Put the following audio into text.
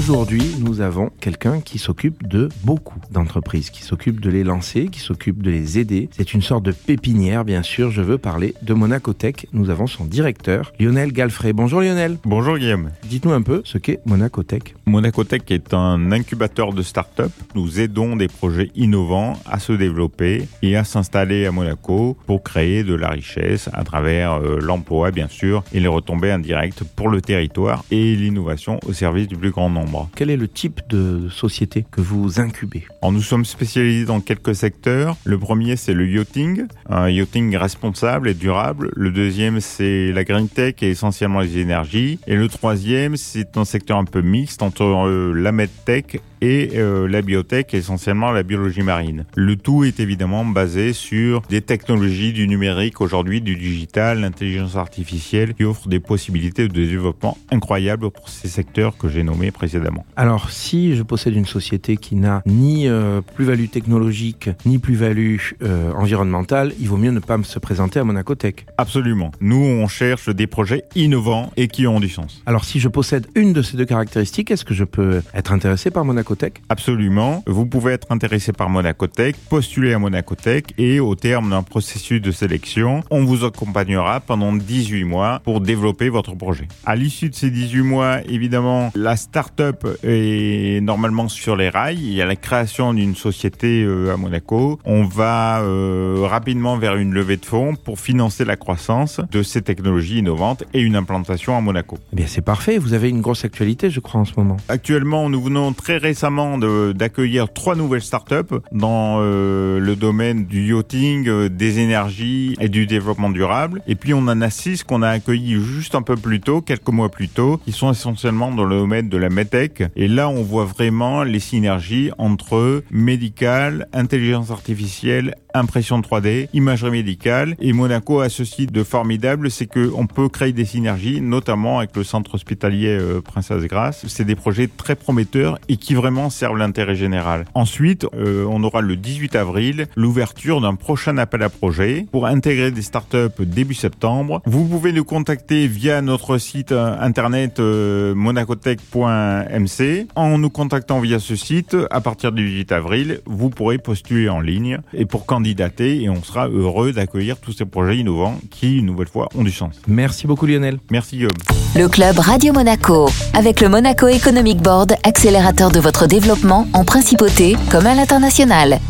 Aujourd'hui, nous avons quelqu'un qui s'occupe de beaucoup d'entreprises, qui s'occupe de les lancer, qui s'occupe de les aider. C'est une sorte de pépinière, bien sûr. Je veux parler de Monacotech. Nous avons son directeur, Lionel Galfrey. Bonjour Lionel. Bonjour Guillaume. Dites-nous un peu ce qu'est Monacotech. Monacotech est un incubateur de start-up. Nous aidons des projets innovants à se développer et à s'installer à Monaco pour créer de la richesse à travers euh, l'emploi, bien sûr, et les retombées indirectes pour le territoire et l'innovation au service du plus grand nombre. Quel est le type de société que vous incubez nous sommes spécialisés dans quelques secteurs. Le premier, c'est le yachting, un yachting responsable et durable. Le deuxième, c'est la green tech et essentiellement les énergies. Et le troisième, c'est un secteur un peu mixte entre euh, la medtech et euh, la biotech, essentiellement la biologie marine. Le tout est évidemment basé sur des technologies du numérique aujourd'hui, du digital, l'intelligence artificielle, qui offrent des possibilités de développement incroyables pour ces secteurs que j'ai nommés précédemment. Alors, si je possède une société qui n'a ni euh, plus-value technologique, ni plus-value euh, environnementale, il vaut mieux ne pas se présenter à Monacotech. Absolument. Nous, on cherche des projets innovants et qui ont du sens. Alors, si je possède une de ces deux caractéristiques, est-ce que je peux être intéressé par Monacotech Absolument. Vous pouvez être intéressé par Monacotech, postuler à Monacotech et au terme d'un processus de sélection, on vous accompagnera pendant 18 mois pour développer votre projet. À l'issue de ces 18 mois, évidemment, la start-up est normalement sur les rails. Il y a la création d'une société euh, à Monaco. On va euh, rapidement vers une levée de fonds pour financer la croissance de ces technologies innovantes et une implantation à Monaco. Eh bien, c'est parfait. Vous avez une grosse actualité, je crois, en ce moment. Actuellement, nous venons très récemment de- d'accueillir trois nouvelles startups dans euh, le domaine du yachting, euh, des énergies et du développement durable. Et puis, on en a six qu'on a accueillis juste un peu plus tôt, quelques mois plus tôt, qui sont essentiellement dans le domaine de la medtech. Et là, on voit vraiment les synergies entre médical, intelligence artificielle, impression 3D, imagerie médicale. Et Monaco a ceci de formidable, c'est qu'on peut créer des synergies, notamment avec le centre hospitalier euh, Princesse Grasse. C'est des projets très prometteurs et qui vraiment servent l'intérêt général. Ensuite, euh, on aura le 18 avril l'ouverture d'un prochain appel à projet pour intégrer des startups début septembre. Vous pouvez nous contacter via notre site euh, internet euh, monacotech.mc. En nous contactant via ce site, à partir du 18 avril, vous pourrez postuler en ligne et pour candidater et on sera heureux d'accueillir tous ces projets innovants qui, une nouvelle fois, ont du sens. Merci beaucoup, Lionel. Merci Guillaume. Le club Radio Monaco. Avec le Monaco Economic Board, accélérateur de votre développement en principauté comme à l'international.